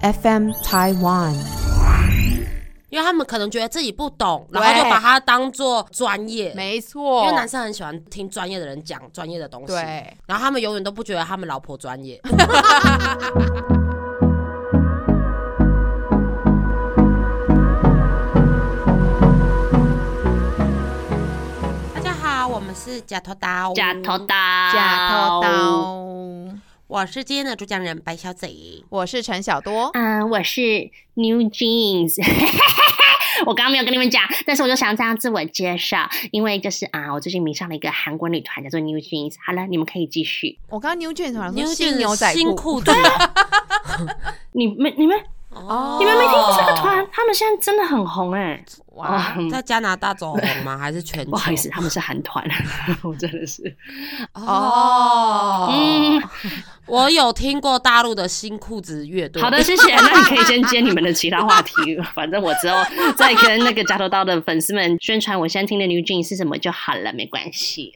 FM Taiwan。因为他们可能觉得自己不懂，然后就把它当做专业。没错，因为男生很喜欢听专业的人讲专业的东西。对，然后他们永远都不觉得他们老婆专业。大家好，我们是假头刀，假头刀，假头刀。我是今天的主讲人白小贼，我是陈小多，嗯，我是 New Jeans。我刚刚没有跟你们讲，但是我就想这样自我介绍，因为就是啊，我最近迷上了一个韩国女团，叫做 New Jeans。好了，你们可以继续。我刚刚 New Jeans 团，New Jeans 牛仔新裤对，你们你们哦，你们没听过这个团？他们现在真的很红哎。哇，在加拿大走红吗？还是全球？不好意思，他们是韩团，我真的是哦。嗯，我有听过大陆的新裤子乐队。好的，谢谢。那你可以先接你们的其他话题，反正我之后再跟那个加头刀的粉丝们宣传我现在听的 New Jeans 是什么就好了，没关系。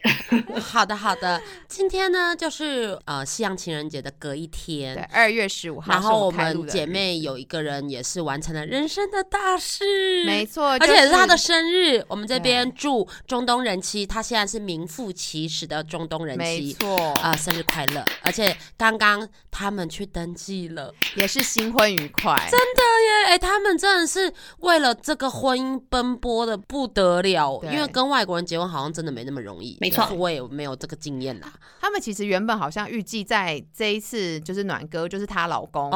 好的，好的。今天呢，就是呃，西洋情人节的隔一天，对，二月十五号。然后我们姐妹有一个人也是完成了人生的大事，没错。也是她的生日，我们这边祝中东人妻，她现在是名副其实的中东人妻，没错啊，生日快乐！而且刚刚他们去登记了，也是新婚愉快，真的耶！哎，他们真的是为了这个婚姻奔波的不得了，因为跟外国人结婚好像真的没那么容易，没错，我也没有这个经验啦。他们其实原本好像预计在这一次就是暖哥，就是她老公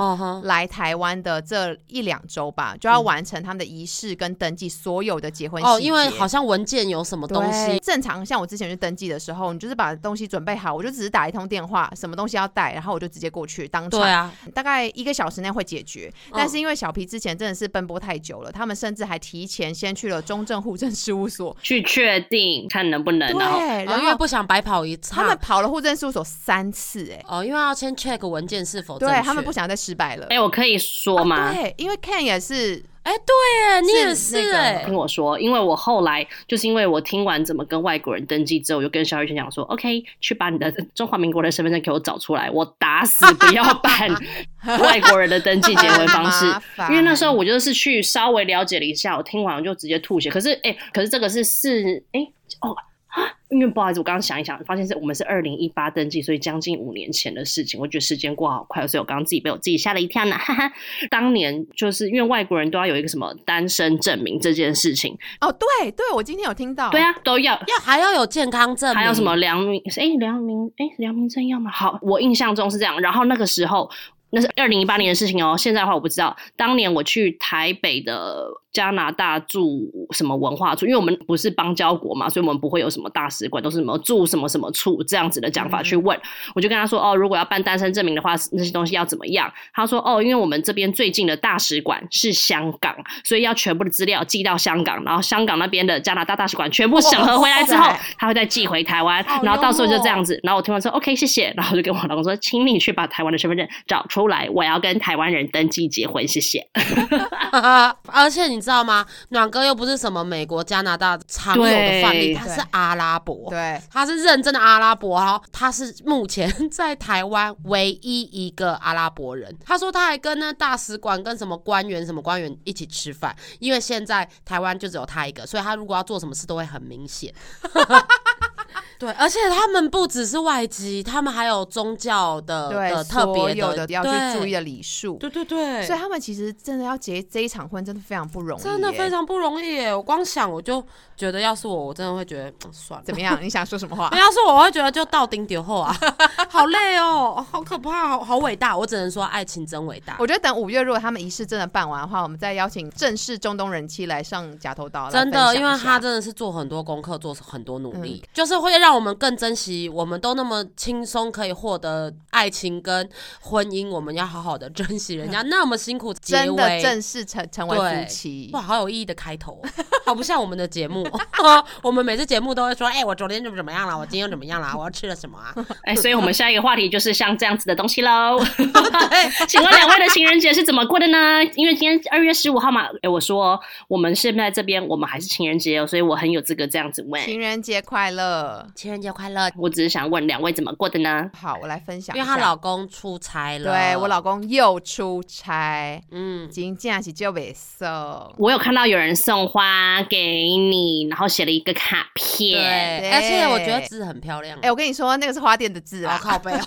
来台湾的这一两周吧，就要完成他们的仪式跟登记。所有的结婚哦，因为好像文件有什么东西，正常像我之前去登记的时候，你就是把东西准备好，我就只是打一通电话，什么东西要带，然后我就直接过去当场。对啊，大概一个小时内会解决。但是因为小皮之前真的是奔波太久了，他们甚至还提前先去了中正户政事务所去确定看能不能。对，然后因为不想白跑一趟，他们跑了户政事务所三次，哎，哦，因为要先 check 文件是否对他们不想再失败了。哎，我可以说吗？对，因为 Ken 也是。哎，对，你也是哎。听我说，因为我后来就是因为我听完怎么跟外国人登记之后，我就跟肖玉轩讲说：“OK，去把你的中华民国的身份证给我找出来，我打死不要办 外国人的登记结婚方式。”因为那时候我就是去稍微了解了一下，我听完我就直接吐血。可是，哎，可是这个是是哎哦。因为不好意思，我刚刚想一想，发现是我们是二零一八登记，所以将近五年前的事情。我觉得时间过好快，所以我刚刚自己被我自己吓了一跳呢。哈哈，当年就是因为外国人都要有一个什么单身证明这件事情。哦，对对，我今天有听到。对啊，都要要还要有健康证，还有什么良民？哎，良民哎，良民证要吗？好，我印象中是这样。然后那个时候。那是二零一八年的事情哦，现在的话我不知道。当年我去台北的加拿大驻什么文化处，因为我们不是邦交国嘛，所以我们不会有什么大使馆，都是什么驻什么什么处这样子的讲法去问。我就跟他说：“哦，如果要办单身证明的话，那些东西要怎么样？”他说：“哦，因为我们这边最近的大使馆是香港，所以要全部的资料寄到香港，然后香港那边的加拿大大使馆全部审核回来之后，他会再寄回台湾，然后到时候就这样子。然后我听完说 OK，谢谢。然后我就跟我老公说：请你去把台湾的身份证找出。”出来，我要跟台湾人登记结婚，谢谢。而且你知道吗？暖哥又不是什么美国、加拿大常有的范例，他是阿拉伯，对，他是认真的阿拉伯哦。他是目前 在台湾唯一一个阿拉伯人。他说他还跟那大使馆、跟什么官员、什么官员一起吃饭，因为现在台湾就只有他一个，所以他如果要做什么事都会很明显。对，而且他们不只是外籍，他们还有宗教的的特别的要去注意的礼数。对对对，所以他们其实真的要结这一场婚，真的非常不容易，真的非常不容易耶！我光想我就觉得，要是我，我真的会觉得算了。怎么样？你想说什么话？要是我会觉得就到顶点后啊，好累哦，好可怕，好好伟大。我只能说爱情真伟大。我觉得等五月，如果他们仪式真的办完的话，我们再邀请正式中东人妻来上假头刀。真的，因为他真的是做很多功课，做很多努力，就是会让。让我们更珍惜，我们都那么轻松可以获得爱情跟婚姻，我们要好好的 珍惜人家那么辛苦，真的正式成成为夫妻，哇，好有意义的开头，好不像我们的节目，我们每次节目都会说，哎，我昨天怎么怎么样了，我今天怎么样了，我要吃了什么啊？哎，所以我们下一个话题就是像这样子的东西喽。请问两位的情人节是怎么过的呢？因为今天二月十五号嘛，哎，我说我们现在这边我们还是情人节哦，所以我很有资格这样子问。情人节快乐。情人节快乐！我只是想问两位怎么过的呢？好，我来分享。因为她老公出差了，对我老公又出差，嗯，今天是就没送。我有看到有人送花给你，然后写了一个卡片，对，而且我觉得字很漂亮。哎，我跟你说，那个是花店的字啊，靠背。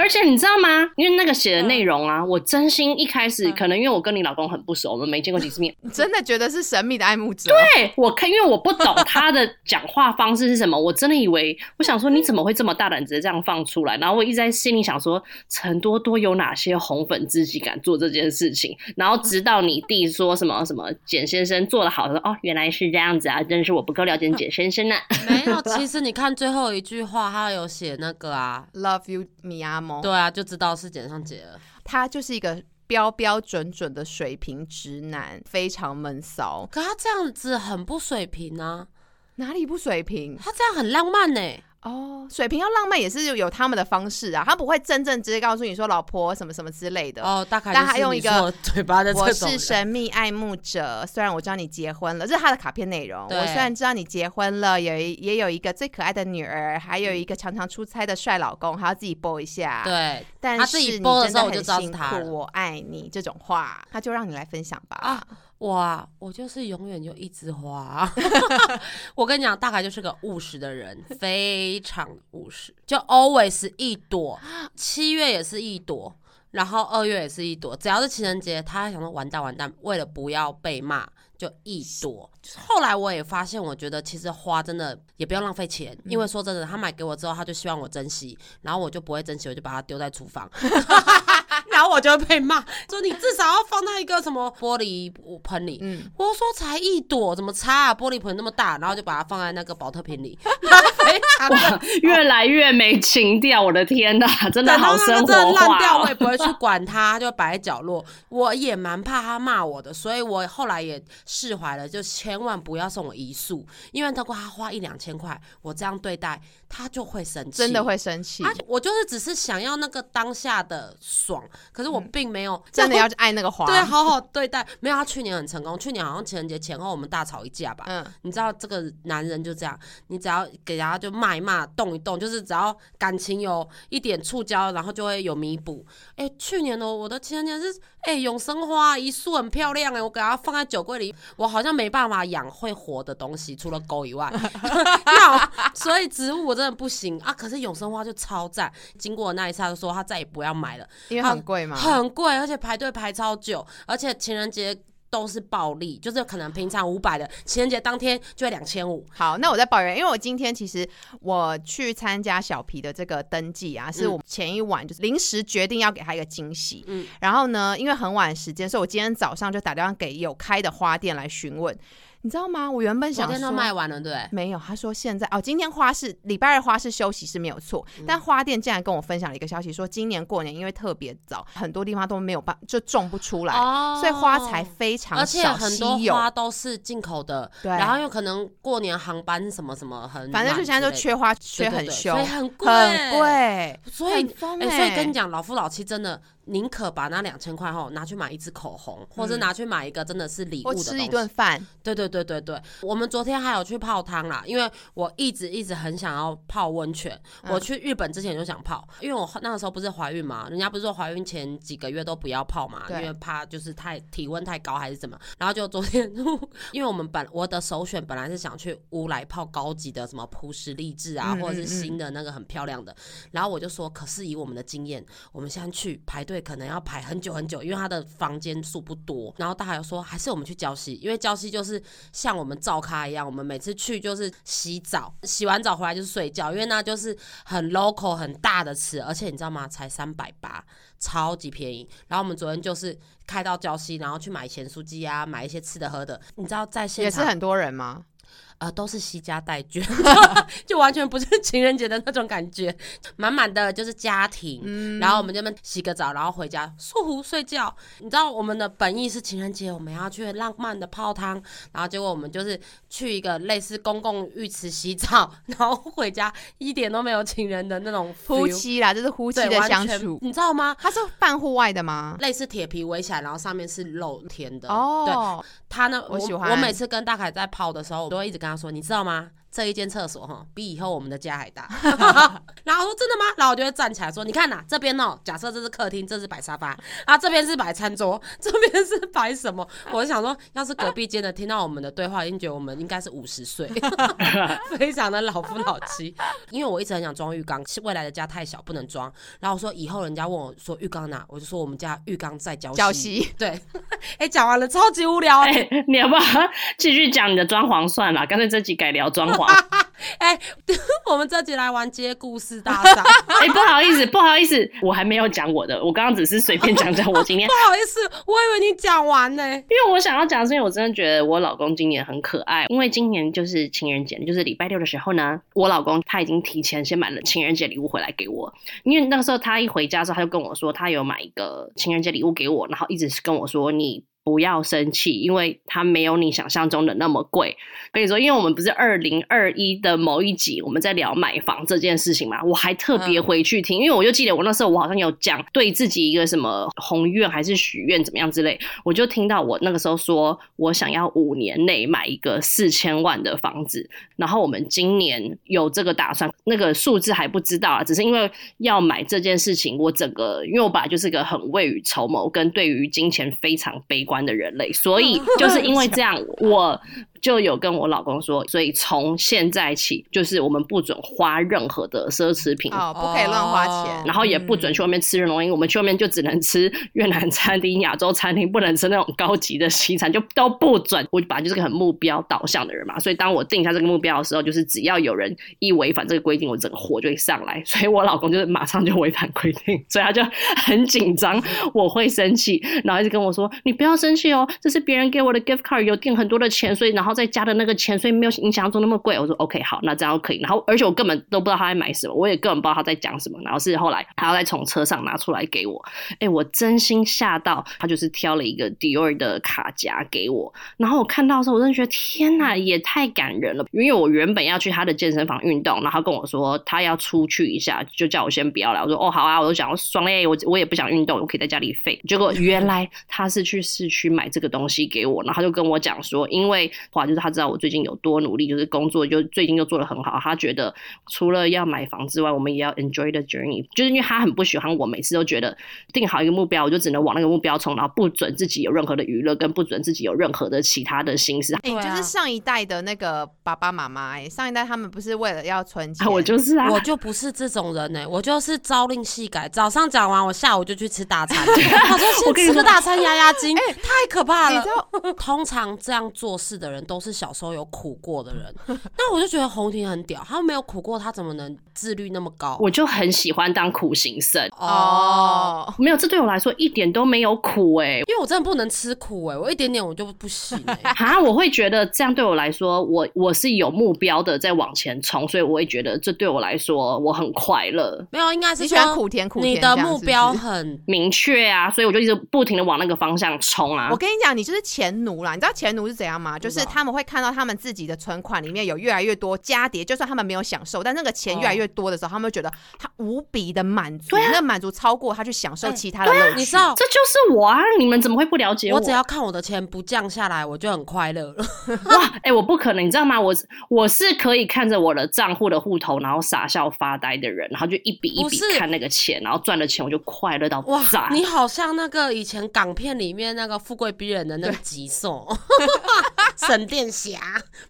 而且你知道吗？因为那个写的内容啊，我真心一开始可能因为我跟你老公很不熟，我们没见过几次面，真的觉得是神秘的爱慕者。对我看，因为我不懂他的讲话方式是什么，我真的以为我想说你怎么会这么大胆直接这样放出来？然后我一直在心里想说，陈多多有哪些红粉知己敢做这件事情？然后直到你弟说什么什么简先生做的好，说哦原来是这样子啊，真是我不够了解简先生呢。没有，其实你看最后一句话，他有写那个啊，Love you，米对啊，就知道是简上杰了。他就是一个标标准准的水平直男，非常闷骚。可他这样子很不水平啊，哪里不水平？他这样很浪漫呢。哦，水瓶要浪漫也是有他们的方式啊，他不会真正直接告诉你说老婆什么什么之类的哦，大概但他用一个嘴巴的我是神秘爱慕者，虽然我知道你结婚了，这是他的卡片内容。我虽然知道你结婚了，有一也有一个最可爱的女儿，还有一个常常出差的帅老公，还要自己播一下。对，但是你真的很辛苦，我爱你这种话，他就让你来分享吧。啊。哇，我就是永远就一枝花。我跟你讲，大概就是个务实的人，非常务实，就 always 一朵，七月也是一朵，然后二月也是一朵，只要是情人节，他想说完蛋完蛋，为了不要被骂，就一朵。后来我也发现，我觉得其实花真的也不要浪费钱，因为说真的，他买给我之后，他就希望我珍惜，然后我就不会珍惜，我就把它丢在厨房。然后我就会被骂，说你至少要放在一个什么玻璃盆里。嗯，我说才一朵，怎么差？玻璃盆那么大，然后就把它放在那个保特瓶里。哇，越来越没情调，我的天哪，真的好生活化。烂掉我也不会去管它，就摆在角落。我也蛮怕他骂我的，所以我后来也释怀了，就千万不要送我一束，因为如果他花一两千块，我这样对待他就会生气，真的会生气。我就是只是想要那个当下的爽。可是我并没有真的要去爱那个花，对，好好对待。没有，他去年很成功。去年好像情人节前后，我们大吵一架吧。嗯，你知道这个男人就这样，你只要给他就骂一骂，动一动，就是只要感情有一点触礁，然后就会有弥补。哎，去年的我的情人节是哎永生花一束很漂亮哎，我给它放在酒柜里，我好像没办法养会活的东西，除了狗以外，所以植物我真的不行啊。可是永生花就超赞。经过那一次，他就说他再也不要买了，因为很贵嘛。很贵，而且排队排超久，而且情人节都是暴利，就是可能平常五百的，情人节当天就会两千五。好，那我在抱怨，因为我今天其实我去参加小皮的这个登记啊，是我前一晚就是临时决定要给他一个惊喜，嗯，然后呢，因为很晚时间，所以我今天早上就打电话给有开的花店来询问。你知道吗？我原本想说，都卖完了，对，没有。他说现在哦，今天花市礼拜二花市休息是没有错，但花店竟然跟我分享了一个消息，说今年过年因为特别早，很多地方都没有办就种不出来，所以花材非常少，而且很多花都是进口的，对。然后又可能过年航班什么什么很，反正就现在就缺花缺很凶，很贵，很贵，所以哎，所以跟你讲，老夫老妻真的。宁可把那两千块哈拿去买一支口红，或者拿去买一个真的是礼物的吃一顿饭。对对对对对，我们昨天还有去泡汤啦，因为我一直一直很想要泡温泉。我去日本之前就想泡，因为我那个时候不是怀孕嘛，人家不是说怀孕前几个月都不要泡嘛，因为怕就是太体温太高还是怎么。然后就昨天，因为我们本我的首选本来是想去乌来泡高级的什么朴实励志啊，或者是新的那个很漂亮的。然后我就说，可是以我们的经验，我们先去排队。可能要排很久很久，因为他的房间数不多。然后大海说，还是我们去礁溪，因为礁溪就是像我们照咖一样，我们每次去就是洗澡，洗完澡回来就是睡觉，因为那就是很 local 很大的池，而且你知道吗？才三百八，超级便宜。然后我们昨天就是开到礁溪，然后去买咸酥鸡啊，买一些吃的喝的。你知道在现场也是很多人吗？呃，都是西家带眷，就完全不是情人节的那种感觉，满满的就是家庭。然后我们这边洗个澡，然后回家舒服睡觉。你知道我们的本意是情人节，我们要去浪漫的泡汤，然后结果我们就是去一个类似公共浴池洗澡，然后回家一点都没有情人的那种夫妻啦，就是夫妻的相处，你知道吗？他是半户外的吗？类似铁皮围起来，然后上面是露天的。哦，对，他呢，我喜欢。我每次跟大凯在泡的时候，我都会一直跟。他说：“你知道吗？这一间厕所哈，比以后我们的家还大。然后我说真的吗？然后我就会站起来说，你看呐，这边哦，假设这是客厅，这是摆沙发，啊，这边是摆餐桌，这边是摆什么？我就想说，要是隔壁间的听到我们的对话，一定觉得我们应该是五十岁，非常的老夫老妻。因为我一直很想装浴缸，未来的家太小不能装。然后我说以后人家问我说浴缸哪，我就说我们家浴缸在礁礁溪。溪对，哎，讲完了，超级无聊。哎、你要不要继续讲你的装潢算了？干脆这集改聊装潢。哎，我们这集来玩接故事大赛。哎、不好意思，不好意思，我还没有讲我的，我刚刚只是随便讲讲我今天不好意思，我以为你讲完呢。因为我想要讲，是因为我真的觉得我老公今年很可爱。因为今年就是情人节，就是礼拜六的时候呢，我老公他已经提前先买了情人节礼物回来给我。因为那个时候他一回家的时候，他就跟我说，他有买一个情人节礼物给我，然后一直是跟我说你。不要生气，因为它没有你想象中的那么贵。跟你说，因为我们不是二零二一的某一集我们在聊买房这件事情嘛，我还特别回去听，因为我就记得我那时候我好像有讲对自己一个什么宏愿还是许愿怎么样之类，我就听到我那个时候说我想要五年内买一个四千万的房子，然后我们今年有这个打算，那个数字还不知道啊，只是因为要买这件事情，我整个因为我本来就是个很未雨绸缪跟对于金钱非常悲观的人类，所以就是因为这样，我就有跟我老公说，所以从现在起，就是我们不准花任何的奢侈品。哦，不可以乱花钱，然后也不准去外面吃任何东西，我们去外面就只能吃越南餐厅、亚洲餐厅，不能吃那种高级的西餐，就都不准。我本来就是个很目标导向的人嘛，所以当我定下这个目标的时候，就是只要有人一违反这个规定，我整个火就会上来。所以我老公就是马上就违反规定，所以他就很紧张，我会生气，然后一直跟我说：“你不要生气哦，这是别人给我的 gift card，有订很多的钱，所以然后再加的那个钱，所以没有你想象中那么贵。”我说：“OK，好，那这样可以。”然后而且我根本都不知道他在买什么，我也根本不知道他在讲什么。然后是后来他要再从车上拿出来给我，哎，我真心吓到，他就是挑了一个 Dior 的卡夹给我。然后我看到的时候，我真的觉得天哪，也太感人了。因为我原本要去他的健身房运动，然后跟我说他要出去一下，就叫我先不要来。我说：“哦，好啊。”我就想爽嘞，我我也不想运动，我可以在家里废。结果原来他是去市区买这个东西给我，然后他就跟我讲说，因为话就是他知道我最近有多努力，就是工作就最近又做的很好，他觉得除了要买房之外，我们也要 enjoy the journey，就是因为他很不喜欢我每次都觉得定好一个目标，我就只能往那个目标冲，然后不准自己有任何的娱乐，跟不准自己有任何的其他的心思。哎、对啊就是上一代的那个爸爸妈妈，哎，上一代他们不是为了要存钱，啊，我就是啊，我就不是这种人呢、我就是朝令夕改。早上讲完，我下午就去吃大餐。我说先吃个大餐压压惊，太可怕了通常这样做事的人都是小时候有苦过的人，那我就觉得红婷很屌，她没有苦过，她怎么能自律那么高？我就很喜欢当苦行僧。哦，哦，没有，这对我来说一点都没有苦哎、因为我真的不能吃苦哎、我一点点我就不行哎、啊，我会觉得这样对我来说，我我是有目标的在往前冲，所以我会觉得这对我来说我很快乐、没有，应该是喜欢说苦甜苦甜你的目标很明确啊，所以我就一直不停的往那个方向冲啊我。跟你讲，你就是钱奴啦。你知道钱奴是怎样吗？就是不知道他们会看到他们自己的存款里面有越来越多加叠，就算他们没有享受，但那个钱越来越多的时候，他们会觉得他无比的满足，那满足超过他去享受哎其他的乐趣。你知道这就是我啊！你们怎么会不了解我只要看我的钱不降下来，我就很快乐了。哇，哎、我不可能，你知道吗？我我是可以看着我的账户的户头，然后傻笑发呆的人，然后就一笔一笔看那个钱，然后赚了钱我就快乐到哇炸。，你好像那个以前港片里面那个富贵逼人的那个吉颂，沈 殿霞。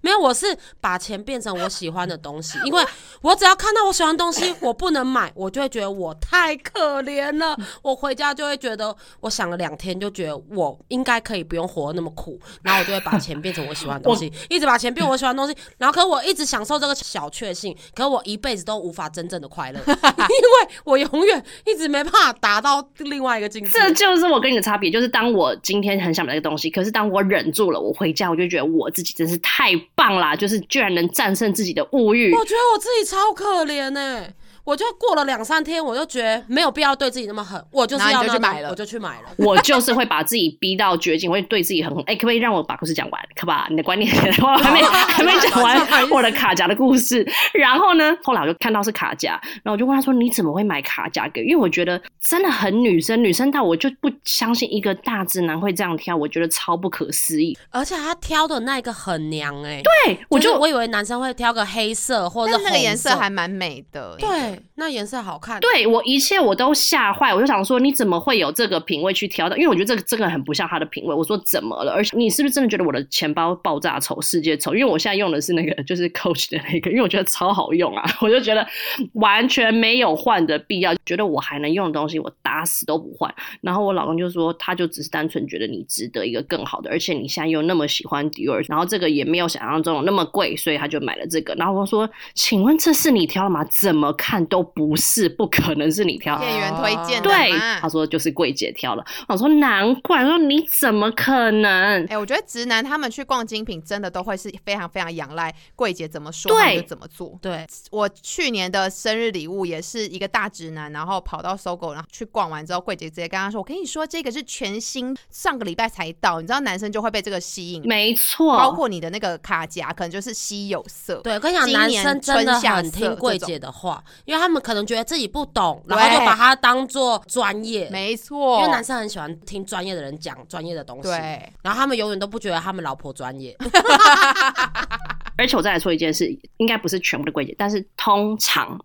没有，我是把钱变成我喜欢的东西，因为我只要看到我喜欢的东西，我不能买，我就会觉得我太可怜了。我回家就会觉得，我想了两天，就觉得我应该可以不用活得那么苦，然后我就会把钱变成我喜欢的东西，一直把钱变我喜欢的东西，然后可我一直享受这个小确幸，可我一辈子都无法真正的快乐，因为我永远一直没办法达到另外一个境界。这就是我跟你的差别，就是当我今天很想买这个东西，可是当我忍住了，我回家我就觉得我我自己真是太棒啦，就是居然能战胜自己的物欲。我觉得我自己超可怜哎、我就过了两三天，我就觉得没有必要对自己那么狠，我就是要去买了我就去买了。我就是会把自己逼到绝境，我会对自己很狠。哎、可不可以让我把故事讲完？可吧？你的观念我还没还没讲完我的卡夹的故事。然后呢，后来我就看到是卡夹，然后我就问他说：“你怎么会买卡夹给？”因为我觉得真的很女生，女生到我就不相信一个大直男会这样挑，我觉得超不可思议。而且他挑的那个很娘哎、对，我就就是我以为男生会挑个黑色或者是那个颜色还蛮美的。对，那颜色好看。对我一切我都吓坏，我就想说你怎么会有这个品味去挑的？因为我觉得这个这个很不像他的品味。我说怎么了？而且你是不是真的觉得我的钱包爆炸丑、世界丑？因为我现在用的是那个就是 Coach 的那个，因为我觉得超好用啊，我就觉得完全没有换的必要。觉得我还能用的东西，我打死都不换。然后我老公就说，他就只是单纯觉得你值得一个更好的，而且你现在又那么喜欢 Dior，然后这个也没有想象中那么贵，所以他就买了这个。然后我说，请问这是你挑的吗？怎么看都不是，不可能是你挑的。店员推荐的他说就是柜姐挑了。我说难怪，我说你怎么可能？哎、我觉得直男他们去逛精品，真的都会是非常非常仰赖柜姐怎么说，就怎么做。对，我去年的生日礼物也是一个大直男，然后跑到搜狗，然后去逛完之后，柜姐直接跟他说：“我跟你说，这个是全新，上个礼拜才到。”你知道男生就会被这个吸引，没错，包括你的那个卡夹，可能就是稀有色。对，我跟你讲，男今年生真的春夏很色听柜姐的话，因为他们可能觉得自己不懂，然后就把它当做专业。没错，因为男生很喜欢听专业的人讲专业的东西，对然后他们永远都不觉得他们老婆专业。而且我再来说一件事，应该不是全部的柜姐，但是通常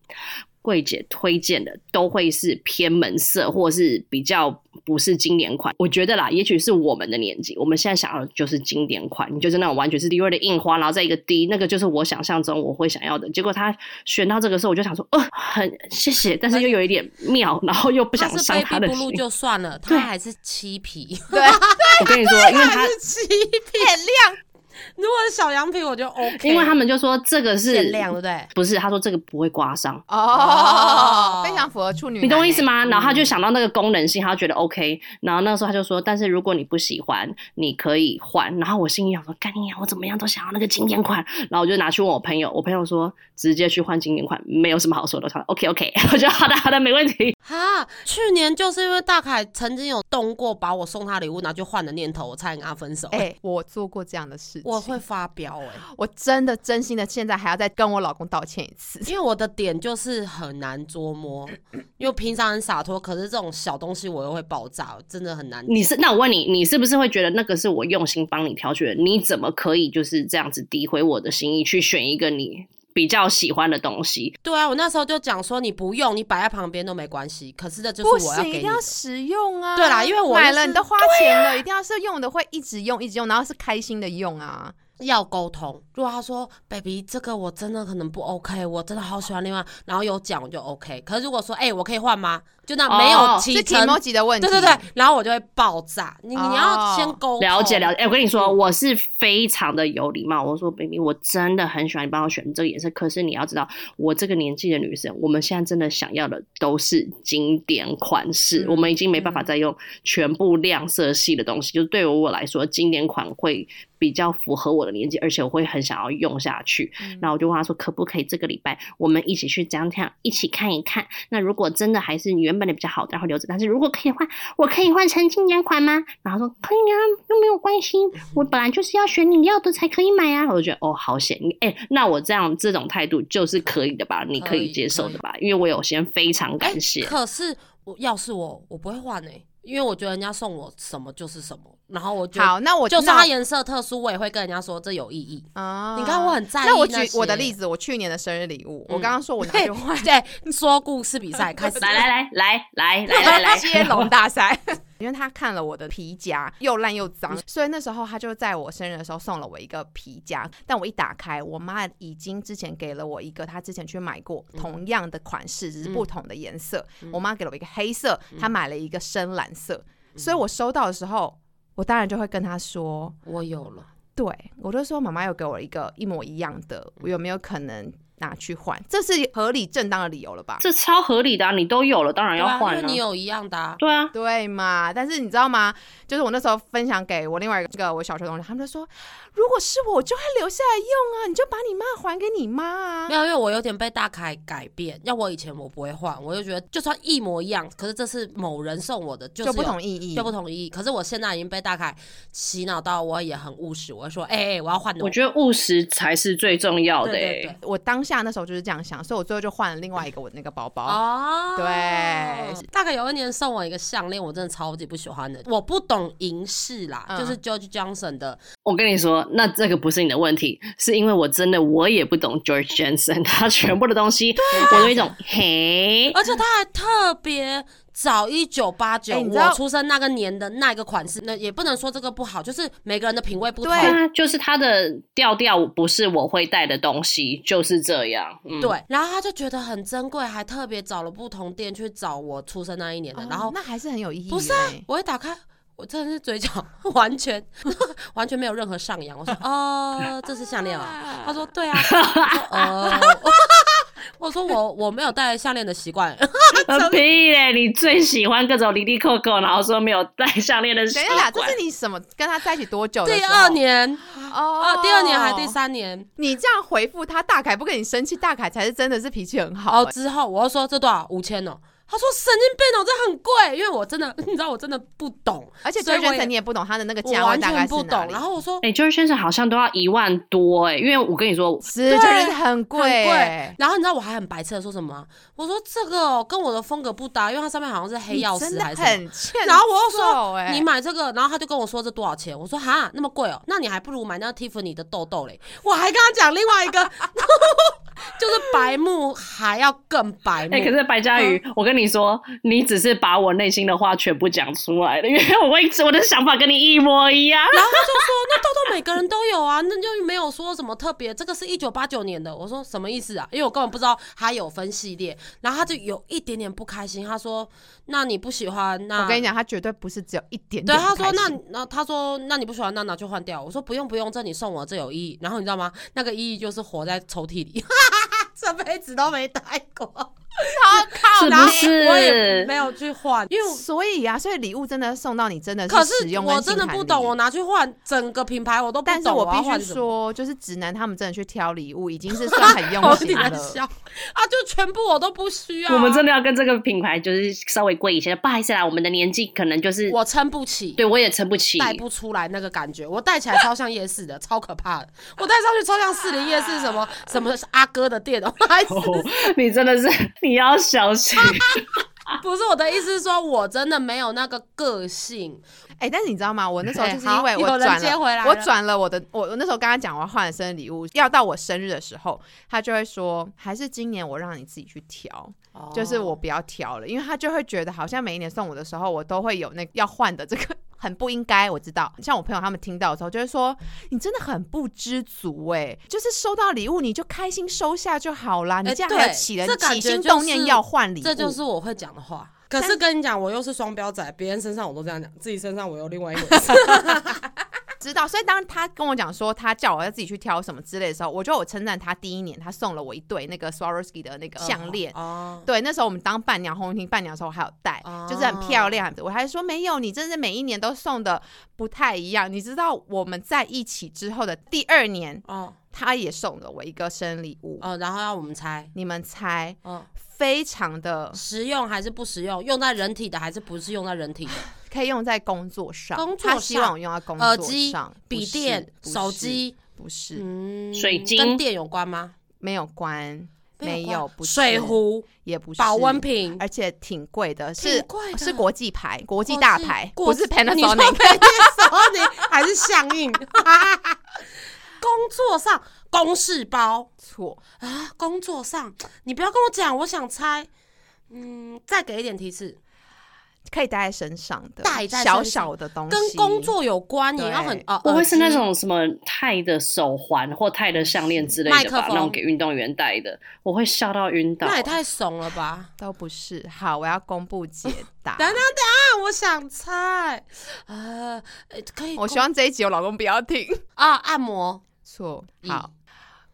柜姐推荐的都会是偏门色，或是比较不是经典款。我觉得啦，也许是我们的年纪，我们现在想要的就是经典款，你就是那种完全是 Dior 的印花，然后再一个 D，那个就是我想象中我会想要的。结果他选到这个时候，我就想说，哦，很谢谢，但是又有一点妙，然后又不想伤他的心。就算了，他还是漆皮。对，我跟你说，因为他漆皮，很亮，如果是小羊皮，我就 OK。因为他们就说这个是限量，对不对？不是？他说这个不会刮伤。哦哦，非常符合处女，你懂我意思？吗？然后他嗯就想到那个功能性，他就觉得 OK。然后那个时候他就说，但是如果你不喜欢，你可以换。然后我心里想说，干你娘，我怎么样都想要那个经典款。然后我就拿去问我朋友，我朋友说直接去换经典款，没有什么好说的。他说 OK OK，我觉得好的好的没问题。哈，去年就是因为大凯曾经有动过把我送他礼物拿去换的念头，我差点跟他分手。哎、我做过这样的事情，我会发飙哎、我真的真心的，现在还要再跟我老公道歉一次。因为我的点就是很难捉摸，因为平常很洒脱，可是这种小东西我又会爆炸，真的很难。你是那我问你，你是不是会觉得那个是我用心帮你挑选？你怎么可以就是这样子诋毁我的心意，去选一个你比较喜欢的东西？对啊，我那时候就讲说你不用，你摆在旁边都没关系。可是这就是我要给你的。定要实用啊！对啦因为我买就是了你都花钱了，一定要是用的会一直用，一直用，然后是开心的用啊。要沟通。如果他说 “baby，这个我真的可能不 OK，我真的好喜欢另外”，然后有讲我就 OK。可是如果说“哎、我可以换吗？”就那没有哦是启程 emoji 的问题。对对对，然后我就会爆炸。你、哦你要先沟通，了解了解，哎、我跟你说，我是非常的有礼貌。我说，baby，我真的很喜欢你帮我选这个颜色。可是你要知道，我这个年纪的女生，我们现在真的想要的都是经典款式，嗯我们已经没办法再用全部亮色系的东西。就是对于我来说，经典款会比较符合我的年纪，而且我会很想要用下去。然后我就问他说，可不可以这个礼拜我们一起去这样这样一起看一看？那如果真的还是原本的比较好，然后留着。但是如果可以换，我可以换成经典款吗？然后说可以啊，又没有关系，我本来就是要选你要的才可以买啊。我就觉得哦，好险，你哎、那我这样这种态度就是可以的吧？你可可以以接受的吧？因为我有先非常哎感谢。可是我要是我，我不会换诶、因为我觉得人家送我什么就是什么，然后我就好，那我就算那它颜色特殊，我也会跟人家说这有意义。啊你看我很在意那我举我的例子，我去年的生日礼物，嗯。我刚刚说我拿去换。对，说故事比赛开始，来来来来来来来来，接龙大赛，因为他看了我的皮夹又烂又脏，所以那时候他就在我生日的时候送了我一个皮夹。但我一打开，我妈已经之前给了我一个，她之前去买过同样的款式，只是不同的颜色。我妈给了我一个黑色，她买了一个深蓝色，所以我收到的时候，我当然就会跟她说。我有了。对，我就说妈妈又给我一个一模一样的，我有没有可能拿去换，这是合理正当的理由了吧？这超合理的啊！你都有了，当然要换了因为你。有一样的啊。对啊，对嘛？但是你知道吗？就是我那时候分享给我另外一个这个我小学同学，他们就说，如果是我，我就会留下来用啊，你就把你妈还给你妈啊没。有，因为我有点被大凯改变。要我以前我不会换，我就觉得就算一模一样，可是这是某人送我的，就是就不同意义，就不同意义。可是我现在已经被大凯洗脑到，我也很务实，我会说，哎、哎我要换的。我觉得务实才是最重要的、对欸。对对。我当下那时候就是这样想，所以我最后就换了另外一个我那个包包。哦，对大概有一年送我一个项链，我真的超级不喜欢的。我不懂银饰啦，嗯就是 George Johnson 的，我跟你说，那这个不是你的问题，是因为我真的我也不懂 George Jensen，他全部的东西，我有一种嘿，而且他还特别早一九八九，我出生那个年的那个款式，那也不能说这个不好，就是每个人的品味不同。对啊，就是他的调调不是我会带的东西，就是这样。嗯，对，然后他就觉得很珍贵，还特别找了不同店去找我出生那一年的，哦然后那还是很有意义。不是啊，我一打开，我真的是嘴角 完全完全没有任何上扬。我说哦，这是项链啊？他说对啊。我说呃，我说我我没有戴项链的习惯。呃屁嘞！你最喜欢各种离离扣扣，然后说没有戴项链的习惯等一下，这是。你什么跟他在一起多久第？二年哦啊，第二年还第。三年你这样回复他，大凯不跟你生气，大凯才是真的是脾气很好、哦，欸之后我又说这多少五千哦。他说神经病哦，这很贵，因为我真的，你知道我真的不懂，而且所以也 Jensen 你也不懂他的那个价位大概全不懂。是哪里然后我说哎、e r g e Jensen 好像都要一万多哎、因为我跟你说，是对就是很贵、很贵欸。。然后你知道我还很白痴的说什么吗？我说这个、哦、跟我的风格不搭，因为它上面好像是黑曜石还是什么。很欠然后我又说欸你买这个，然后他就跟我说这多少钱？我说哈那么贵哦，那你还不如买那个 Tiffany 的豆豆嘞。我还跟他讲另外一个，就是白目还要更白木。哎、可是白嘉瑜，我跟你说，你只是把我内心的话全部讲出来了，因为我会我的想法跟你一模一样。然后他就说：“那豆豆每个人都有啊，那就没有说什么特别。这个是一九八九年的。”我说：“什么意思啊？”因为我根本不知道他有分系列。然后他就有一点点不开心，他说：“那你不喜欢？那我跟你讲，他绝对不是只有一点对，他说那那他说那你不喜欢，那拿去换掉。我说不用不用，这你送我这有意义。然后你知道吗？那个意义就是活在抽屉里，这辈子都没戴过，是然后不是我也没有去换，因为。所以啊，所以礼物真的送到你真的可是使用是我真的不懂，我我。拿去换整个品牌我都不懂，但是我必须说，就是直男他们真的去挑礼物，已经是算很用心了。啊，就全部我都不需要啊、我们真的要跟这个品牌就是稍微贵一些，不好意思啦，我们的年纪可能就是我撑不起，对我也撑不起。带不出来那个感觉，我戴起来超像夜市的，超可怕的。我戴上去超像四零夜市什么什么阿哥的店哦，还是哦你真的是你要小心。不是我的意思是说，我真的没有那个个性。哎、但是你知道吗？我那时候哎就是因为我转了我转了我的，我我那时候跟他讲我要换的生日礼物，要到我生日的时候，他就会说，还是今年我让你自己去挑，就是我不要挑了，因为他就会觉得好像每一年送我的时候，我都会有那个要换的这个。很不应该，我知道。像我朋友他们听到的时候，就会说你真的很不知足哎、就是收到礼物你就开心收下就好啦，你哎这样还起了起心动念要换礼物，这就是我会讲的话。可是跟你讲，我又是双标仔，别人身上我都这样讲，自己身上我又另外一回事。知道，所以当他跟我讲说他叫我要自己去挑什么之类的时候，我觉得我称赞他第一年他送了我一对那个 Swarovski 的那个项链。哦，对，那时候我们当伴娘红婷伴娘的时候，我还有戴，哦就是很漂亮。我还说没有，你真是每一年都送的不太一样。你知道我们在一起之后的第二年，哦他也送了我一个生日礼物，哦，然后让我们猜，你们猜，哦，非常的实用还是不实用？用在人体的还是不是用在人体的？可以用在工作上，工作他希望用在工作耳机上，、笔电、手，机，不是嗯，水晶跟电有关吗？没有关，没有，不是水壶、也不是保温，瓶，而且挺贵的，是贵是国际牌，国际大牌，国不是际你说 Panasonic。Panasonic 还是相印？工作上公事包错，啊，工作上你不要跟我讲，我想猜。嗯，再给一点提示，可以带在身上的，带小小的东西，跟工作有关，也要很不会是那种什么钛的手环或钛的项链之类的吧？那种给运动员戴的，我会笑到晕倒。那也太怂了吧！都不是。好，我要公布解答。等等等啊，我想猜，呃，呃可以，我希望这一集我老公不要听。啊，按摩错，椅好，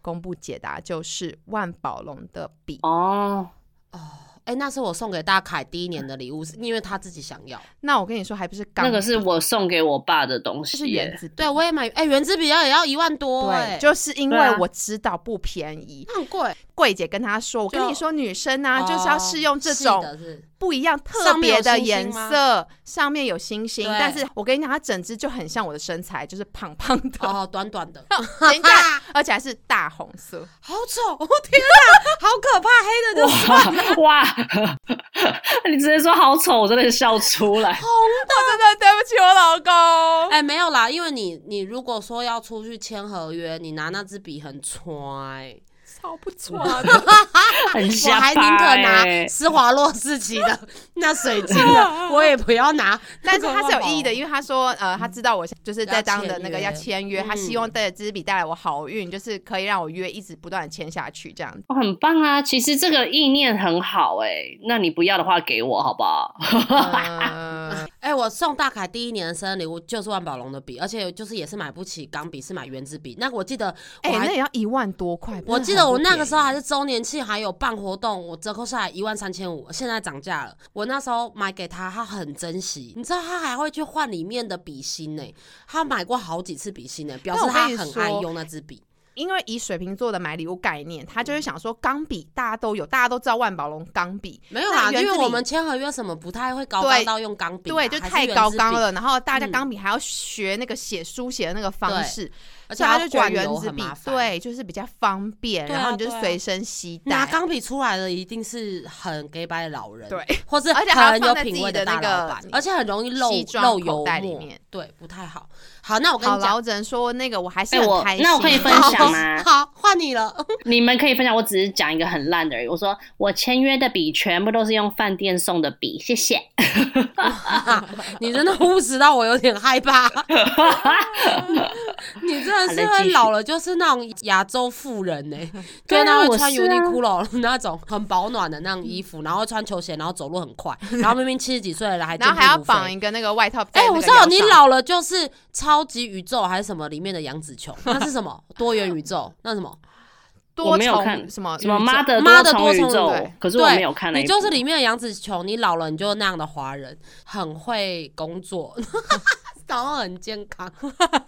公布解答，就是万宝龙的笔。哦哦，哎、那是我送给大凯第一年的礼物，是因为他自己想要。那我跟你说，还不是钢那个是我送给我爸的东西就是耶，原子笔。对，我也买，哎、原子笔要也要一万多、哎，对，就是因为我知道不便宜，那很贵。柜姐跟他说：“我跟你说，女生啊，就是要试用这种的是不一样、特别的颜色，上面有星星。但是我跟你讲，它整只就很像我的身材，就是胖胖的，哦，短短的，等一下，而且还是大红色。好丑！我、天啊，好可怕，黑的就是哇哇！你直接说好丑，我真的笑出来。红的真的对不起我老公。哎、没有啦，因为你你如果说要出去签合约，你拿那支笔很揣，超不错的，很我还宁可拿欸施华洛世奇的那水晶的，我也不要拿。但是它是有意义的，因为他说，呃，他知道我就是在当的那个要要签约，他希嗯望带着这支笔带来我好运，就是可以让我约一直不断的签下去这样子。哦，很棒啊！其实这个意念很好哎、那你不要的话给我好不好？呃哎、我送大凯第一年的生日礼物就是万宝龙的笔，而且就是也是买不起钢笔，是买圆珠笔。那我记得我哎，还那也要一万多块。我记得我那个时候还是是周年庆，还有办活动，我折扣下来一万三千五，现在涨价了。我那时候买给他，他很珍惜，你知道他还会去换里面的笔芯呢，他买过好几次笔芯呢，表示他很爱用那支笔。因为以水瓶座的买礼物概念，他就会想说钢笔大家都有，大家都知道万宝龙钢笔，没有啦，那原子笔因为我们签合约什么不太会高对纲到用钢笔啊、对，就太高纲了。然后大家嗯钢笔还要学那个写书写的那个方对式，而且要所以他就觉得原子笔对，就是比较方便，然后你就随身携带。拿钢笔出来的一定是很 gay 白的老人，对，或是而且很有品味的那个，而且很容易漏漏油墨对，不太好。好，那我跟，你讲，我只能说那个我还是哎我很开心。那我可以分享吗好，换你了。你们可以分享，我只是讲一个很烂的而已。我说我签约的笔全部都是用饭店送的笔，谢谢。你真的务实到我有点害怕。你真的是会好嘞继续老了就是那种亚洲富人呢、对那会穿我是啊 Uniqlo 那种很保暖的那种衣服，然后穿球鞋，然后走路很快，然后明明七十几岁了还然后还要绑一个那个外套在哎。我知道你老了就是超级宇宙还是什么里面的杨紫琼，那是什么多元宇宙？那什么？多我没有重看什么什么妈的妈的多重重宇宙对，可是我没有看。你就是里面的杨紫琼，你老了你就那样的华人，很会工作，然后很健康，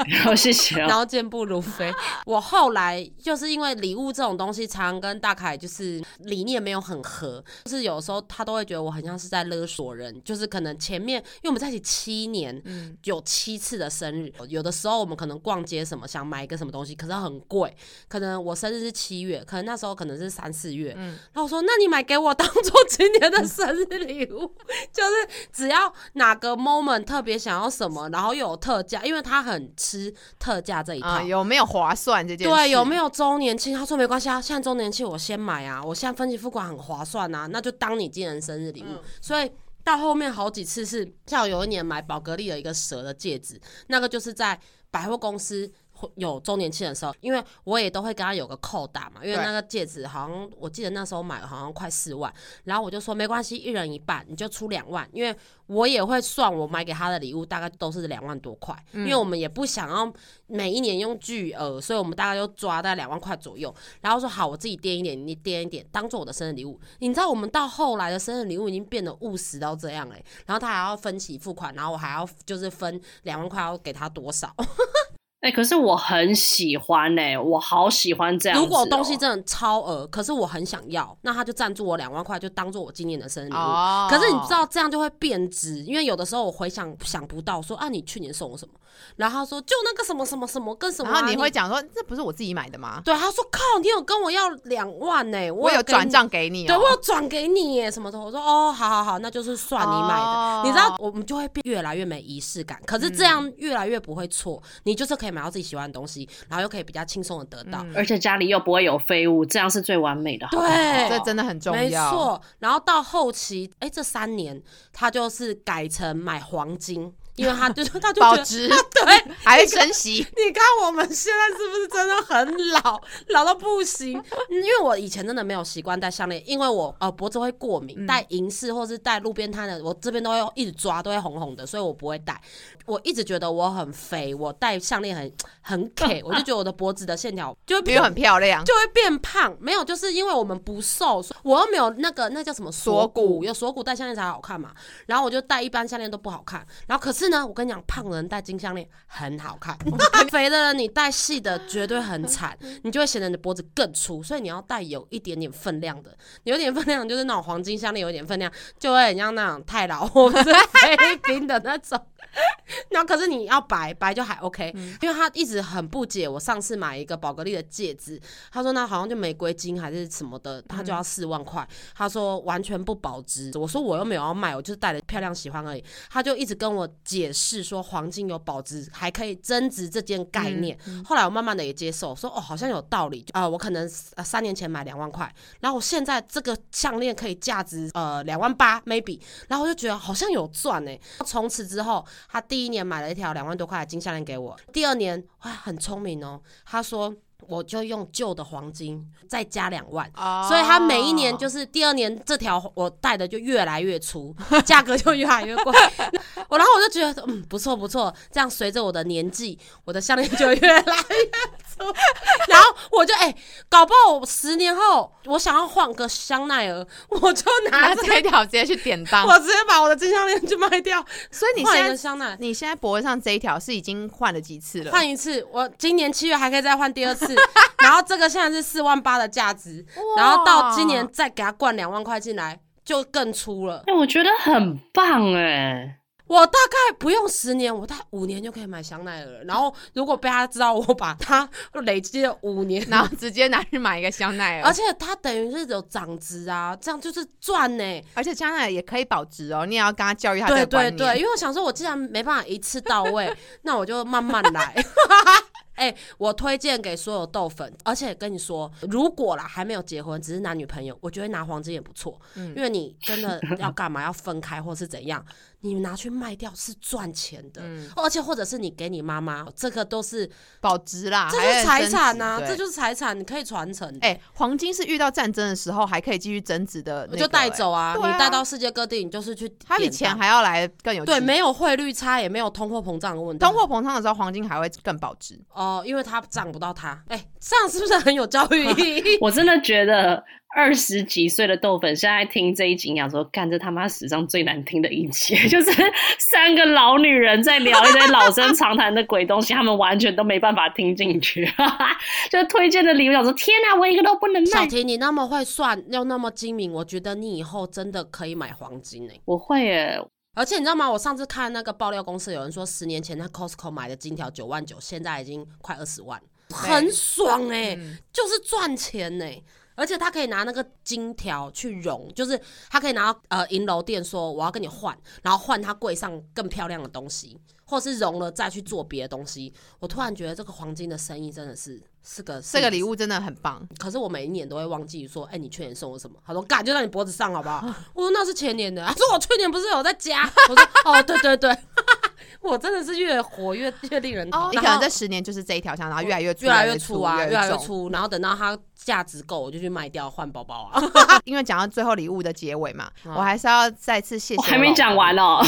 然 后，谢谢哦。然后健步如飞。我后来就是因为礼物这种东西，常常跟大凯就是理念没有很合，就是有时候他都会觉得我很像是在勒索人，就是可能前面因为我们在一起七年，嗯有七次的生日，有的时候我们可能逛街什么想买一个什么东西，可是很贵，可能我生日是七月，可能那时候可能是三四月，嗯然后我说那你买给我当做今年的生日礼物，就是只要哪个 moment 特别想要什么，然后又有特价，因为他很吃特价这一套。啊，有没有划算这件事？对，有没有周年庆？他说没关系啊，现在周年庆我先买啊，我现在分期付款很划算啊，那就当你今年生日礼物。嗯所以到后面好几次是，像有一年买宝格丽的一个蛇的戒指，那个就是在百货公司。有周年庆的时候，因为我也都会跟他有个扣打嘛，因为那个戒指好像我记得那时候买好像快四万，然后我就说没关系，一人一半，你就出两万，因为我也会算我买给他的礼物大概都是两万多块，因为我们也不想要每一年用巨额，所以我们大概就抓在两万块左右。然后说好，我自己垫一点，你垫一点，当做我的生日礼物。你知道我们到后来的生日礼物已经变得务实到这样哎、然后他还要分期付款，然后我还要就是分两万块要给他多少。哎、可是我很喜欢哎、我好喜欢这样、哦如果东西真的超额，可是我很想要，那他就赞助我两万块，就当做我今年的生日礼物。哦，可是你知道这样就会变质，因为有的时候我回想想不到说啊，你去年送我什么？然后他说就那个什么什么什么跟什么、啊，然后你会讲说这不是我自己买的吗？对他说靠，你有跟我要两万呢、我有转账给你哦，对我有转给你耶什么的。我说哦，好好好，那就是算你买的。哦你知道，我们就会变越来越没仪式感。可是这样越来越不会错，你就是可以买到自己喜欢的东西，然后又可以比较轻松的得到。嗯而且家里又不会有废物，这样是最完美的。好好对这真的很重要没。错，然后到后期，哎，这三年他就是改成买黄金，因为他就是 他就保值，对，还会珍惜。你看我们现在是不是真的很老，老到不行？嗯因为我以前真的没有习惯戴项链，因为我呃脖子会过敏，戴银饰或是戴路边摊的，我这边都会一直抓，都会红红的，所以我不会戴。我一直觉得我很肥，我戴项链很很 K，我就觉得我的脖子的线条就会变很漂亮，就会变胖，没有，就是因为我们不瘦，我又没有那个那叫什么锁骨，有锁骨戴项链才好看嘛。然后我就戴一般项链都不好看，然后可是呢，我跟你讲，胖的人戴金项链很好看，肥的人你戴细的绝对很惨，你就会显得你的脖子更粗，所以你要戴有一点点分量的，有点分量就是那种黄金项链，有一点分量就会很像那种太老或者 是菲律宾的那种。然后可是你要白白就还 OK，、因为他一直很不解。我上次买一个宝格丽的戒指，他说那好像就玫瑰金还是什么的，他就要四万块。他说完全不保值。我说我又没有要卖，我就是戴的漂亮喜欢而已。他就一直跟我解释说黄金有保值，还可以增值这件概念。后来我慢慢的也接受，说哦好像有道理。啊、我可能呃三年前买两万块，然后我现在这个项链可以价值呃两万八 maybe，然后我就觉得好像有赚呢。从此之后，他第一年买了一条两万多块的金项链给我，第二年哇很聪明哦，他说。我就用旧的黄金再加两万，哦所以他每一年就是第二年这条我戴的就越来越粗，价格就越来越贵。我然后我就觉得嗯不错不错，这样随着我的年纪，我的项链就越来越粗。然后我就哎、搞不好我十年后我想要换个香奈儿，我就拿拿这这一条直接去典当。我直接把我的金项链去卖掉，所以你现在个香奈儿。你现在脖子上这一条是已经换了几次了？换一次，我今年七月还可以再换第二次，然后这个现在是四万八的价值，然后到今年再给他灌两万块进来，就更粗了。哎、我觉得很棒哎、我大概不用十年，我大概五年就可以买香奈儿。然后如果被他知道我把它累积了五年，然后直接拿去买一个香奈儿，而且它等于是有涨值啊，这样就是赚呢。而且香奈儿也可以保值哦，你也要跟他教育他这对。对对，因为我想说，我既然没办法一次到位，那我就慢慢来。哎、我推荐给所有豆粉，而且跟你说，如果啦还没有结婚，只是男女朋友，我觉得拿黄金也不错，嗯因为你真的要干嘛，要分开或是怎样，你拿去卖掉是赚钱的，嗯而且或者是你给你妈妈，这个都是保值啦，这是财产呐、这就是财产，你可以传承。哎、黄金是遇到战争的时候还可以继续增值的、那我就带走啊，啊你带到世界各地，你就是去它比钱还要来更有对，没有汇率差，也没有通货膨胀的问题。通货膨胀的时候，黄金还会更保值。哦，因为它涨不到它。哎、这样是不是很有教育意义？我真的觉得二十几岁的豆粉现在听这一集，想说，干这他妈史上最难听的一集，就是三个老女人在聊一堆老生常谈的鬼东西，他们完全都没办法听进去。就推荐的礼物，想说，天哪、我一个都不能卖。小婷，你那么会算，又那么精明，我觉得你以后真的可以买黄金哎、我会耶，而且你知道吗？我上次看那个爆料公司，有人说十年前在 Costco 买的金条九万九，现在已经快二十万，很爽哎、嗯。就是赚钱呢、而且他可以拿那个金条去融，就是他可以拿到呃银楼店说我要跟你换，然后换他柜上更漂亮的东西，或是融了再去做别的东西。我突然觉得这个黄金的生意真的是是个这个礼物。物真的很棒，可是我每一年都会忘记说，哎、你去年送我什么？他说干就在你脖子上好不好？我说那是前年的。他说我去年不是有在家？我说哦对对对，我真的是越活越越令人讨厌。你可能这十年就是这一条项，然后越来越粗，越来越越粗啊，越。来越粗，然后等到它价值够，我就去卖掉换包包啊。因为讲到最后礼物的结尾嘛，嗯我还是要再次谢谢。我还没讲完。哦。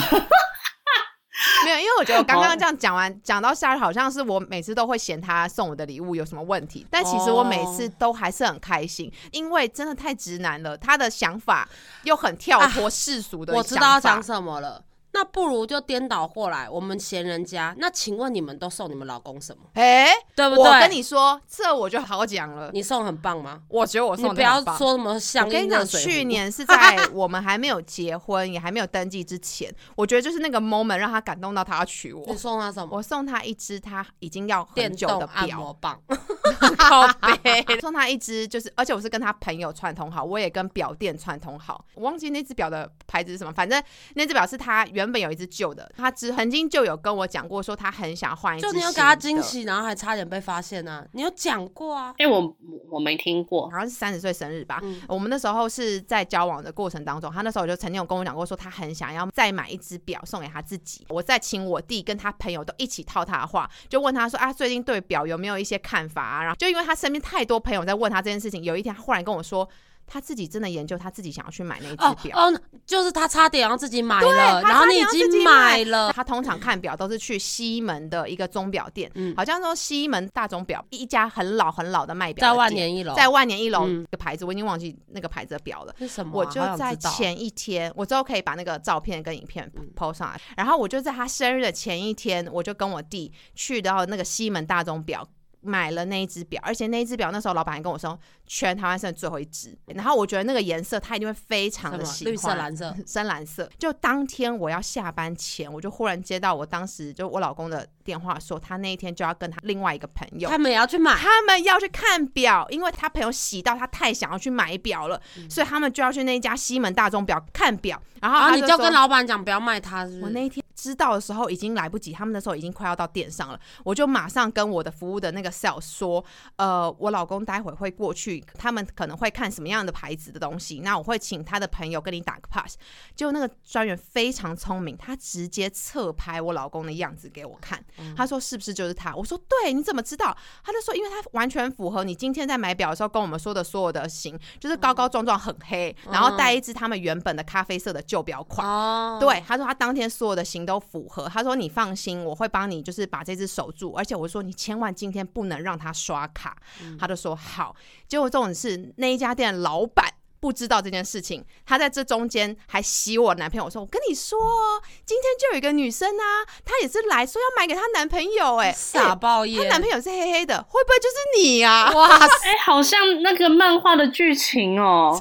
没有，因为我觉得我刚刚这样讲完，讲到下来好像是我每次都会嫌他送我的礼物有什么问题，但其实我每次都还是很开心，因为真的太直男了，他的想法又很跳脱世俗的我知道要讲什么了，那不如就颠倒过来，我们嫌人家。那请问你们都送你们老公什么？哎、对不对？我跟你说，这我就好讲了。你送很棒吗？我觉得我你不要说什么像我跟你讲，去年是 在我们还没有结婚，也还没有登记之前，我觉得就是那个 moment 让他感动到他要娶我你。送他什么？我送他一只他已经要很久的表，摩棒。靠背，送他一只，就是而且我是跟他朋友串通好，我也跟表店串通好，我忘记那只表的牌子是什么，反正那只表是他原原本有一只旧的，他只曾经就有跟我讲过，说他很想换一只就你有给他惊喜，然后还差点被发现啊！你有讲过啊？哎、我我没听过。好像是三十岁生日吧。嗯我们那时候是在交往的过程当中，他那时候就曾经有跟我讲过，说他很想要再买一只表送给他自己。我再请我弟跟他朋友都一起套他的话，就问他说啊，最近对表有没有一些看法啊？然后就因为他身边太多朋友在问他这件事情，有一天他忽然跟我说。他自己真的研究，他自己想要去买那一只哦表。哦，就是他差点要自己买了，然后你已经买了，他通常看表都是去西门的一个钟表店，嗯好像说西门大钟表一家很老很老的卖表在万年一楼，在万年一楼嗯的牌子，我已经忘记那个牌子的表了。是什么啊？我就在前一天，我之后可以把那个照片跟影片嗯 PO 上来。然后我就在他生日的前一天，我就跟我弟去到那个西门大钟表。买了那一只表，而且那一只表那时候老板还跟我说，全台湾剩最后一只。然后我觉得那个颜色他一定会非常的喜欢，绿色、蓝色，深蓝色。就当天我要下班前，我就忽然接到我当时就我老公的电话，说他那一天就要跟他另外一个朋友他们也要去买。他们要去看表，因为他朋友喜到他太想要去买表了，所以他们就要去那一家西门大钟表看表。然后你就跟老板讲不要卖他，是是？我那一天知道的时候已经来不及，他们那时候已经快要到店上了，我就马上跟我的服务的那个 sales 说，呃，我老公待会会过去，他们可能会看什么样的牌子的东西，那我会请他的朋友跟你打个 pass。结果那个专员非常聪明，他直接侧拍我老公的样子给我看，他说是不是就是他？我说对，你怎么知道？他就说因为他完全符合你今天在买表的时候跟我们说的所有的型，就是高高壮壮很黑，然后戴一只他们原本的咖啡色的旧表款。哦，对，他说他当天所有的型都符合。他说你放心，我会帮你，就是把这只守住。而且我说你千万今天不能让他刷卡。他就说好。结果这种是那一家店的老板。不知道这件事情，他在这中间还洗我男朋友。我说：“我跟你说哦，今天就有一个女生啊，她也是来说要买给她男朋友、哎，傻爆她眼，男朋友是黑黑的，会不会就是你啊？哇塞，哎、好像那个漫画的剧情哦。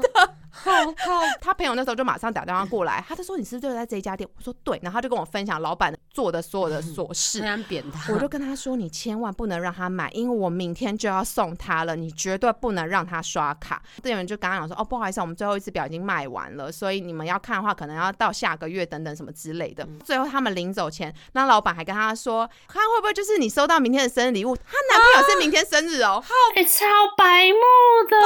好好他朋友那时候就马上打电话过来，他就说你是不是就在这一家店？我说对，然后他就跟我分享老板做的所有的琐事 我就跟他说：“你千万不能让他买，因为我明天就要送他了，你绝对不能让他刷卡。”店员就刚刚讲说：“哦，不好意思，我们最后一次表已经卖完了，所以你们要看的话，可能要到下个月等等什么之类的。最后他们临走前，那老板还跟他说：“看会不会就是你收到明天的生日礼物？她男朋友是明天生日哦。哎、超白目的，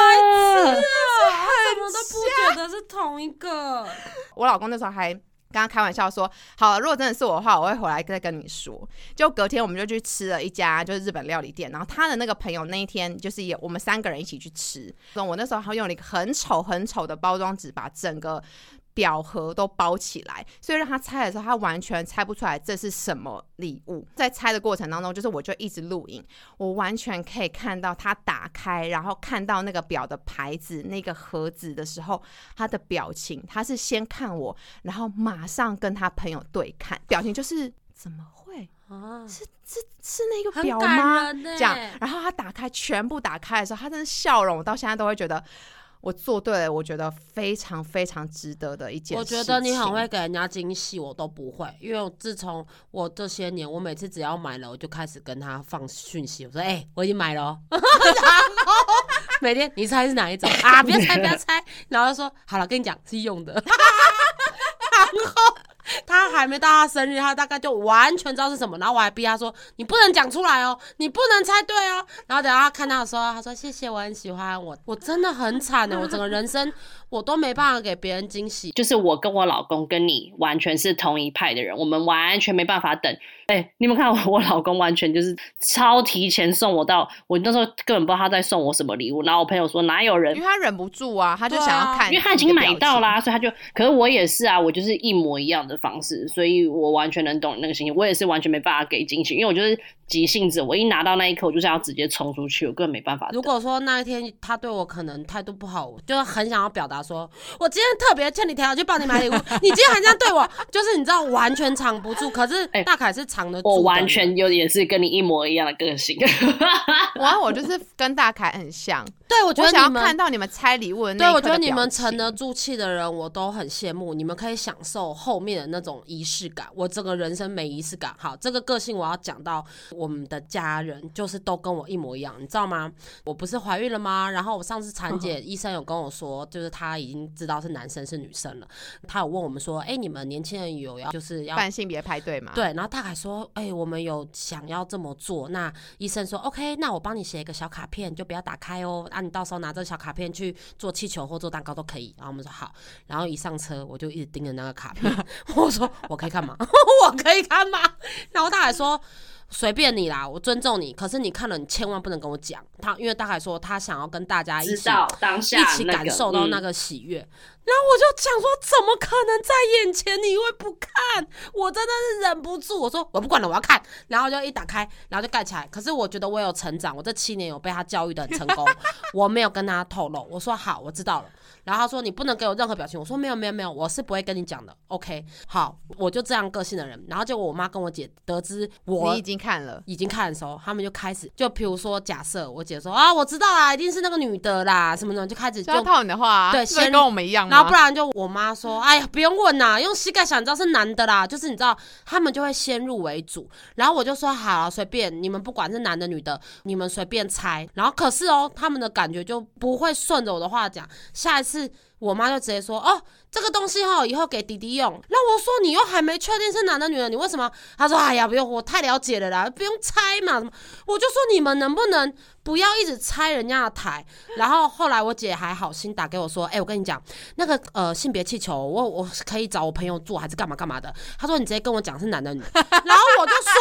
怎么都不我觉得是同一个，我老公那时候还。跟他开玩笑说：“好，如果真的是我的话，我会回来再跟你说。”就隔天我们就去吃了一家就是日本料理店，然后他的那个朋友那一天就是也我们三个人一起去吃。我那时候还用了一个很丑很丑的包装纸把整个表盒都包起来，所以让他猜的时候，他完全猜不出来这是什么礼物。在猜的过程当中，就是我就一直录影，我完全可以看到他打开，然后看到那个表的牌子、那个盒子的时候，他的表情，他是先看我，然后马上跟他朋友对看，表情就是怎么会？啊，是是是那个表吗？这样，然后他打开全部打开的时候，他真的笑容，我到现在都会觉得我做对了，我觉得非常非常值得的一件我事情。觉得你很会给人家惊喜，我都不会，因为自从我这些年，我每次只要买了，我就开始跟他放讯息，我说：“哎、我已经买了、哦。”每天你猜是哪一种啊？不要猜，不要猜。然后就说：“好了，跟你讲是用的。”然后 他还没到他生日，他大概就完全知道是什么。然后我还逼他说：“你不能讲出来哦，你不能猜对哦。”然后等到他看到的时候，他说：“谢谢，我很喜欢我。”我真的很惨的，我整个人生我都没办法给别人惊喜。就是我跟我老公跟你完全是同一派的人，我们完全没办法等。哎、你们看我，我老公完全就是超提前送我到，我那时候根本不知道他在送我什么礼物。然后我朋友说哪有人因为他忍不住啊，他就想要看，因为他已经买到啦，。所以他就，可是我也是啊，我就是一模一样的方式，所以我完全能懂你那个心情。我也是完全没办法给惊喜，因为我就是急性子，我一拿到那一刻，我就是要直接冲出去，我根本没办法。如果说那一天他对我可能态度不好，我就很想要表达说，我今天特别欠你条去帮你买礼物，你今天还这样对我，就是你知道完全藏不住。可是哎大凯是藏得住的我完全有也是跟你一模一样的个性，然后我就是跟大凯很像，对我觉我想要得你们看到你们拆礼物的那对，我觉得你们沉得住气的人，我都很羡慕。你们可以享受后面的那种仪式感。我整个人生没仪式感。好，这个个性我要讲到，我们的家人就是都跟我一模一样，你知道吗？我不是怀孕了吗？然后我上次产检，医生有跟我说，就是他已经知道是男生是女生了。他有问我们说，哎，你们年轻人有要就是要办性别派对吗？对，然后他还说，哎，我们有想要这么做。那医生说，OK，那我帮你写一个小卡片，就不要打开哦。啊，你到时候拿着小卡片去做气球或做蛋糕都可以。然后我们说好。然后一上车，我就一直盯着那个卡片，我说我可以看吗？我可以看吗？然后他还说。随便你啦，我尊重你。可是你看了，你千万不能跟我讲他，因为大海说他想要跟大家一起当下一起感受到那个喜悦。然后我就想说，怎么可能在眼前你会不看？我真的是忍不住，我说我不管了，我要看。然后就一打开，然后就盖起来。可是我觉得我有成长，我这七年有被他教育的很成功。我没有跟他透露，我说好，我知道了。然后他说你不能给我任何表情，我说没有没有没有，我是不会跟你讲的。OK，好，我就这样个性的人。然后结果我妈跟我姐得知我你已经看了，已经看的时候，他们就开始就比如说假设我姐说啊，我知道啦，一定是那个女的啦，什么什么，就开始就套你的话，对，先跟我们一样。然后不然就我妈说，哎呀，不用问啦，用膝盖想，你知道是男的啦，就是你知道他们就会先入为主。然后我就说好，随便你们不管是男的女的，你们随便猜。然后可是哦，他们的感觉就不会顺着我的话讲，下一次。我妈就直接说：“哦，这个东西哈，以后给弟弟用。”那我说：“你又还没确定是男的女的，你为什么？”他说：“哎呀，不用，我太了解了啦，不用猜嘛。”我就说：“你们能不能不要一直拆人家的台？”然后后来我姐还好心打给我说：“哎，我跟你讲，那个呃性别气球，我我可以找我朋友做，还是干嘛干嘛的？”他说：“你直接跟我讲是男的女。”然后我就说：“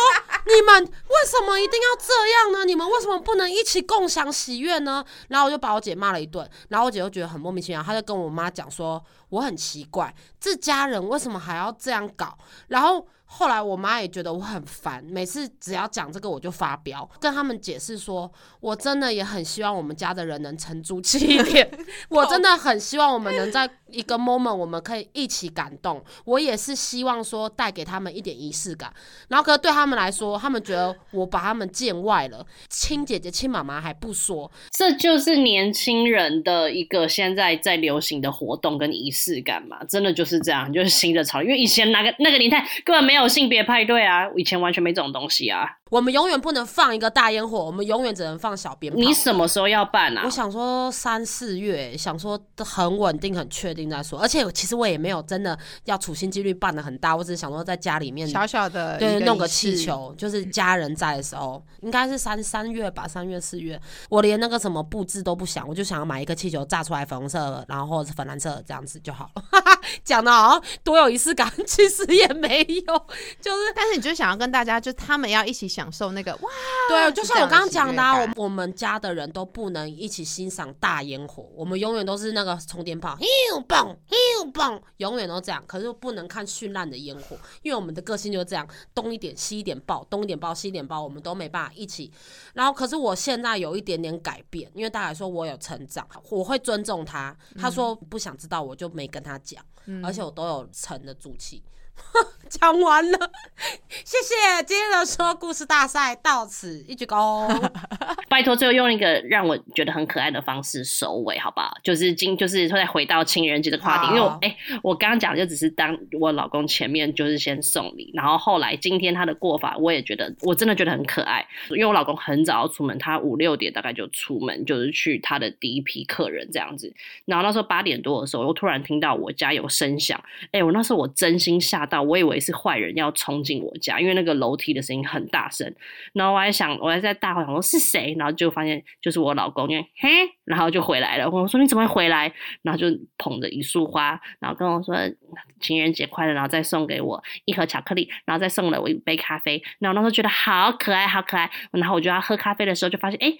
你们为什么一定要这样呢？你们为什么不能一起共享喜悦呢？”然后我就把我姐骂了一顿，然后我姐就觉得很莫名其妙，她就跟我。妈讲说我很奇怪，这家人为什么还要这样搞？然后。后来我妈也觉得我很烦，每次只要讲这个我就发飙，跟他们解释说，我真的也很希望我们家的人能沉住气一点，我真的很希望我们能在一个 moment 我们可以一起感动，我也是希望说带给他们一点仪式感，然后可对他们来说，他们觉得我把他们见外了，亲姐姐亲妈妈还不说，这就是年轻人的一个现在在流行的活动跟仪式感嘛，真的就是这样，就是新的潮，因为以前那个那个年代根本没。有性别派对啊，以前完全没这种东西啊。我们永远不能放一个大烟火，我们永远只能放小鞭炮。你什么时候要办啊？我想说三四月，想说很稳定、很确定再说。而且其实我也没有真的要处心积虑办的很大，我只是想说在家里面小小的对弄个气球，就是家人在的时候，应该是三三月吧，三月四月。我连那个什么布置都不想，我就想要买一个气球炸出来粉红色，然后或者是粉蓝色这样子就好了。讲的好像多有仪式感，其实也没有，就是，但是你就想要跟大家，就他们要一起享受那个哇，对，就像我刚刚讲的，我我们家的人都不能一起欣赏大烟火，我们永远都是那个充电炮，又蹦又蹦，永远都这样，可是不能看绚烂的烟火，因为我们的个性就是这样，东一点西一点爆，东一点爆西一点爆，我们都没办法一起。然后，可是我现在有一点点改变，因为大家说我有成长，我会尊重他。他说不想知道，我就没跟他讲。而且我都有沉得住气。讲完了，谢谢今天的说故事大赛到此一鞠躬。拜托，最后用一个让我觉得很可爱的方式收尾，好不好？就是今就是再回到情人节的话题，因为我哎，我刚刚讲就只是当我老公前面就是先送礼，然后后来今天他的过法，我也觉得我真的觉得很可爱。因为我老公很早要出门，他五六点大概就出门，就是去他的第一批客人这样子。然后那时候八点多的时候，我突然听到我家有声响，哎，我那时候我真心吓到，我以为。是坏人要冲进我家，因为那个楼梯的声音很大声。然后我还想，我还在大吼想说是谁，然后就发现就是我老公，因为嘿，然后就回来了。我说你怎么会回来？然后就捧着一束花，然后跟我说情人节快乐，然后再送给我一盒巧克力，然后再送了我一杯咖啡。然后那时候觉得好可爱，好可爱。然后我就要喝咖啡的时候，就发现哎。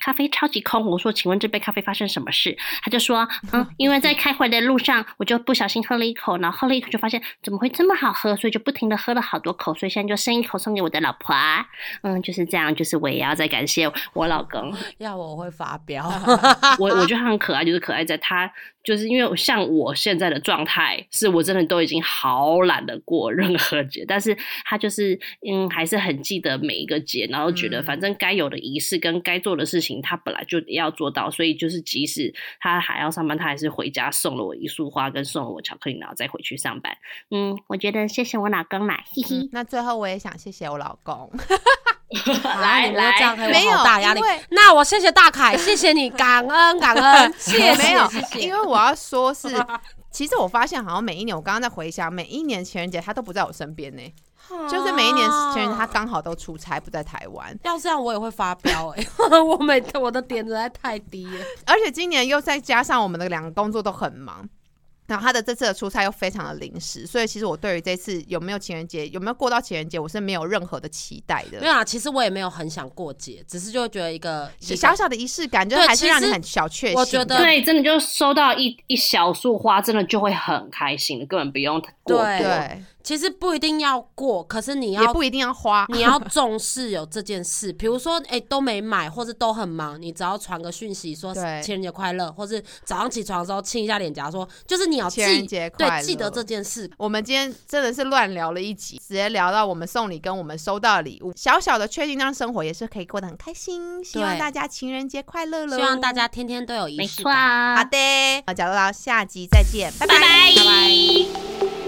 咖啡超级空，我说，请问这杯咖啡发生什么事？他就说，嗯，因为在开会的路上，我就不小心喝了一口，然后喝了一口就发现怎么会这么好喝，所以就不停的喝了好多口，所以现在就剩一口送给我的老婆啊，嗯，就是这样，就是我也要再感谢我老公，要我会发飙，我我觉得他很可爱，就是可爱在他。就是因为像我现在的状态，是我真的都已经好懒得过任何节，但是他就是嗯，还是很记得每一个节，然后觉得反正该有的仪式跟该做的事情，他本来就要做到，所以就是即使他还要上班，他还是回家送了我一束花，跟送了我巧克力，然后再回去上班。嗯，我觉得谢谢我老公啦，嘿嘿。那最后我也想谢谢我老公。来 来，给我好大压力没有因为。那我谢谢大凯，谢谢你，感恩感恩，谢谢没有谢，谢。因为我要说是，其实我发现好像每一年，我刚刚在回想，每一年情人节他都不在我身边呢，就是每一年情人节他刚好都出差不在台湾，要这样我也会发飙哎、我每我的点实在太低了。而且今年又再加上我们的两个工作都很忙。然后他的这次的出差又非常的临时，所以其实我对于这次有没有情人节，有没有过到情人节，我是没有任何的期待的。没有啊，其实我也没有很想过节，只是就会觉得一个一个小小的仪式感，就是还是让你很小确幸。我觉得对，真的就收到一一小束花，真的就会很开心的，根本不用过多。对对，其实不一定要过，可是你也要不一定要花。你要重视有这件事，比如说，哎、都没买，或是都很忙，你只要传个讯息说情人节快乐，或是早上起床的时候亲一下脸颊说，就是你要记情人节快记得这件事。我们今天真的是乱聊了一集，直接聊到我们送礼跟我们收到的礼物，小小的确定让生活也是可以过得很开心。希望大家情人节快乐喽！希望大家天天都有仪式感。啊，好的，好，假如到下集再见，拜拜拜拜拜拜。